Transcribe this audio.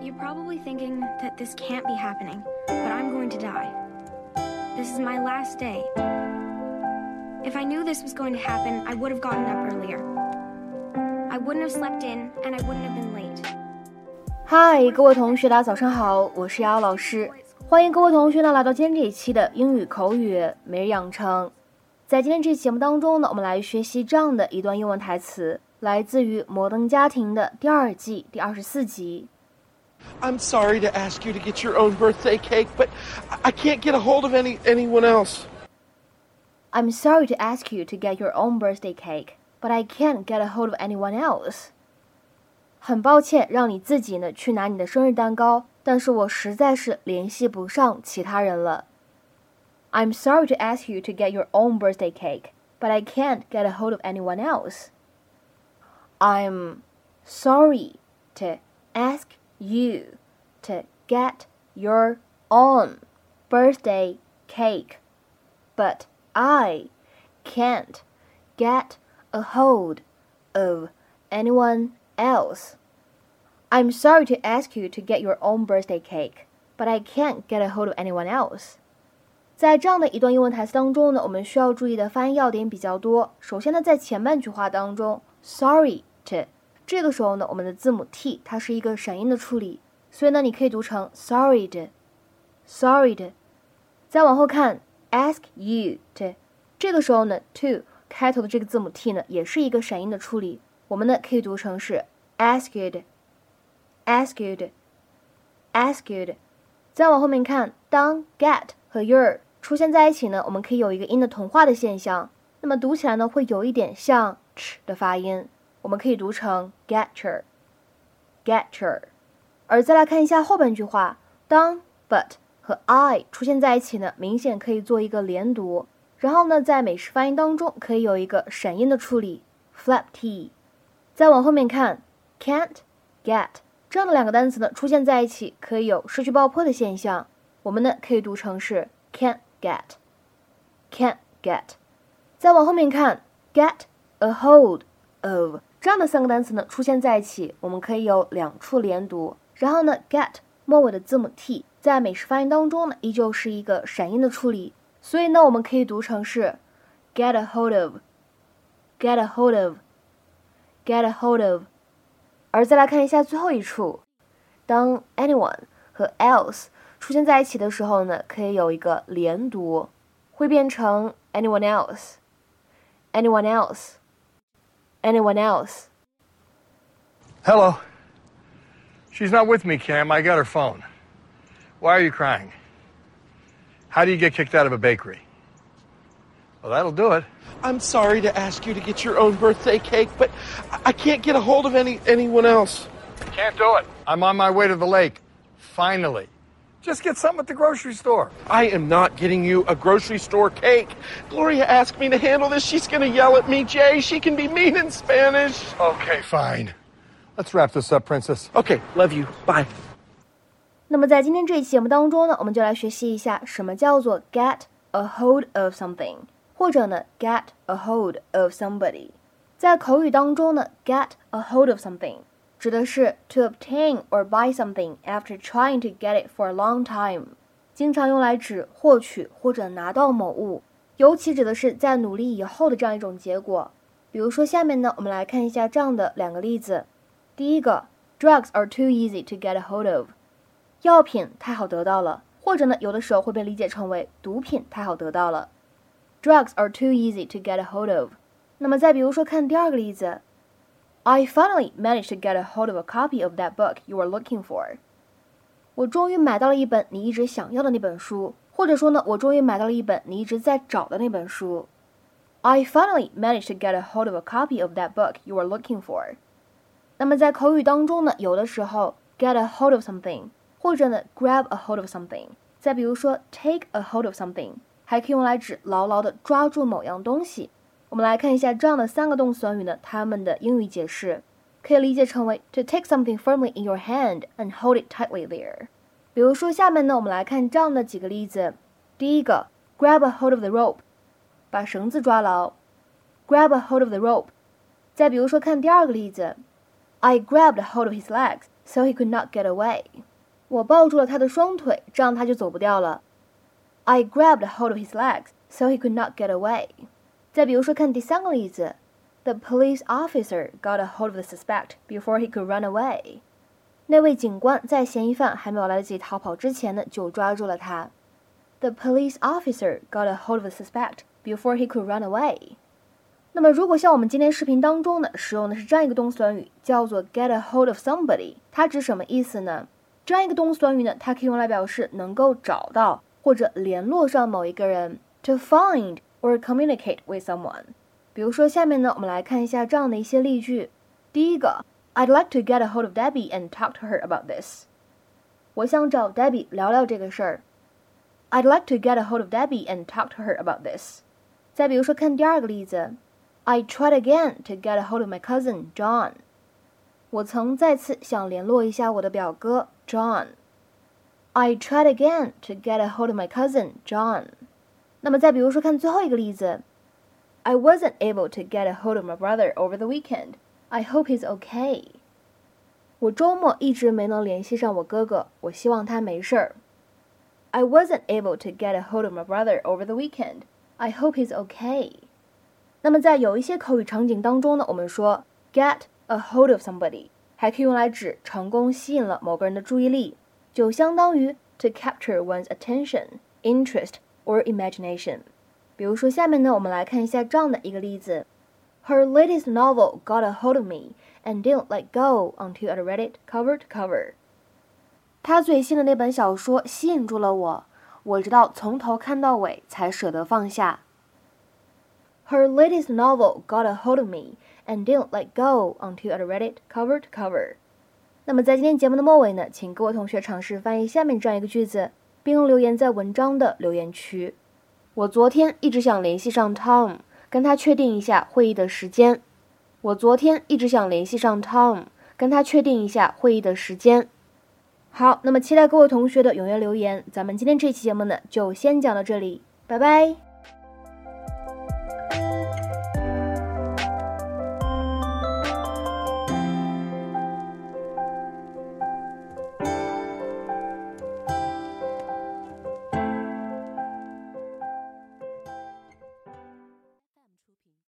You're probably thinking that this can't be happening, but I'm going to die. This is my last day. If I knew this was going to happen, I would have gotten up earlier. I wouldn't have slept in, and I wouldn't have been late. Hi，，各位同学，大家早上好，我是瑶瑶老师，欢迎各位同学呢来到今天这一期的英语口语每日养成。在今天这期节目当中呢，我们来学习这样的一段英文台词，来自于《摩登家庭》的第二季第二十四集。I'm sorry to ask you to get your own birthday cake, but I can't get a hold of any anyone else. I'm sorry to ask you to get your own birthday cake, but I can't get a hold of anyone else. 很抱歉让你自己呢去拿你的生日蛋糕，但是我实在是联系不上其他人了。I'm sorry to ask you to get your own birthday cake, but I can't get a hold of anyone else. I'm sorry to ask you to get your own birthday cake, but I can't get a hold of anyone else. I'm sorry to ask you to get your own birthday cake, but I can't get a hold of anyone else. 在这样的一段英文台词当中呢，我们需要注意的发音要点比较多。首先呢，在前半句话当中，sorry to 这个时候呢，我们的字母 t 它是一个闪音的处理，所以呢，你可以读成 sorry 的，sorry 的。再往后看，ask you to，这个时候呢，to 开头的这个字母 t 呢，也是一个闪音的处理，我们呢可以读成是 ask you 的，ask you 的，ask you 的。再往后面看，当 get 和 your 出现在一起呢，我们可以有一个音的同化的现象，那么读起来呢会有一点像 ch 的发音，我们可以读成 getcher，getcher。而再来看一下后半句话，当 but 和 I 出现在一起呢，明显可以做一个连读，然后呢在美式发音当中可以有一个闪音的处理，flap t。再往后面看，can't get 这样的两个单词呢出现在一起，可以有失去爆破的现象，我们呢可以读成是 can't。get can't get，再往后面看，get a hold of 这样的三个单词呢出现在一起，我们可以有两处连读。然后呢，get 末尾的字母 t 在美式发音当中呢依旧是一个闪音的处理，所以呢我们可以读成是 get a hold of，get a hold of，get a hold of。而再来看一下最后一处，当 anyone 和 else。出现在一起的时候呢，可以有一个连读，会变成 anyone else，anyone else else，anyone else。Hello. She's not with me, Cam. I got her phone. Why are you crying? How do you get kicked out of a bakery? Well, that'll do it. I'm sorry to ask you to get your own birthday cake, but I can't get a hold of any anyone else. Can't do it. I'm on my way to the lake. Finally. Just get some at the grocery store. I am not getting you a grocery store cake. Gloria asked me to handle this. She's going to yell at me, Jay. She can be mean in Spanish. Okay, fine. Let's wrap this up, Princess. Okay, love you. Bye. 那么在今天这一期节目当中呢，我们就来学习一下什么叫做 get a hold of something，或者呢 get a hold of somebody。在口语当中呢，get a hold of something 指的是 to obtain or buy something after trying to get it for a long time，经常用来指获取或者拿到某物，尤其指的是在努力以后的这样一种结果。比如说，下面呢，我们来看一下这样的两个例子。第一个，drugs are too easy to get a hold of，药品太好得到了，或者呢，有的时候会被理解成为毒品太好得到了。drugs are too easy to get a hold of。那么再比如说，看第二个例子。I finally managed to get a hold of a copy of that book you were looking for. 我终于买到了一本你一直想要的那本书，或者说呢，我终于买到了一本你一直在找的那本书。I finally managed to get a hold of a copy of that book you were looking for. 那么在口语当中呢，有的时候 get a hold of something，或者呢 grab a hold of something，再比如说 take a hold of something，还可以用来指牢牢的抓住某样东西。 我们来看一下这样的三个动词短语呢，它们的英语解释可以理解成为 to take something firmly in your hand and hold it tightly there。比如说下面呢，我们来看这样的几个例子。第一个，grab a hold of the rope，把绳子抓牢，grab a hold of the rope。再比如说看第二个例子，I grabbed a hold of his legs so he could not get away。我抱住了他的双腿，这样他就走不掉了。I grabbed hold of his legs so he could not get away。再比如说，看第三个例子，The police officer got a hold of the suspect before he could run away。那位警官在嫌疑犯还没有来得及逃跑之前呢，就抓住了他。The police officer got a hold of the suspect before he could run away。那么，如果像我们今天视频当中呢，使用的是这样一个动词短语，叫做 get a hold of somebody，它指什么意思呢？这样一个动词短语呢，它可以用来表示能够找到或者联络上某一个人，to find or communicate with someone。比如说，下面呢，我们来看一下这样的一些例句。第一个。I'd like to get a hold of Debbie and talk to her about this. 我想找 Debbie 聊聊这个事儿。I'd like to get a hold of Debbie and talk to her about this. 再比如说，看第二个例子，I tried again to get a hold of my cousin John. 我曾再次想联络一下我的表哥 John. I tried again to get a hold of my cousin John. 那么再比如说，看最后一个例子，I wasn't able to get a hold of my brother over the weekend. I hope he's okay. 我周末一直没能联系上我哥哥，我希望他没事儿。I wasn't able to get a hold of my brother over the weekend. I hope he's okay. 那么在有一些口语场景当中呢，我们说 get a hold of somebody 还可以用来指成功吸引了某个人的注意力，就相当于 to capture one's attention, interest or imagination。比如说，下面呢，我们来看一下这样的一个例子。Her latest novel got a hold of me and didn't let go until I read it cover to cover. 她最新的那本小说吸引住了我，我直到从头看到尾才舍得放下。Her latest novel got a hold of me and didn't let go until I read it cover to cover. 那么在今天节目的末尾呢，请各位同学尝试翻译下面这样一个句子， 并留言在文章的留言区。我昨天一直想联系上 Tom。跟他确定一下会议的时间。我昨天一直想联系上 Tom，跟他确定一下会议的时间。好，那么期待各位同学的踊跃留言。咱们今天这期节目呢，就先讲到这里，拜拜。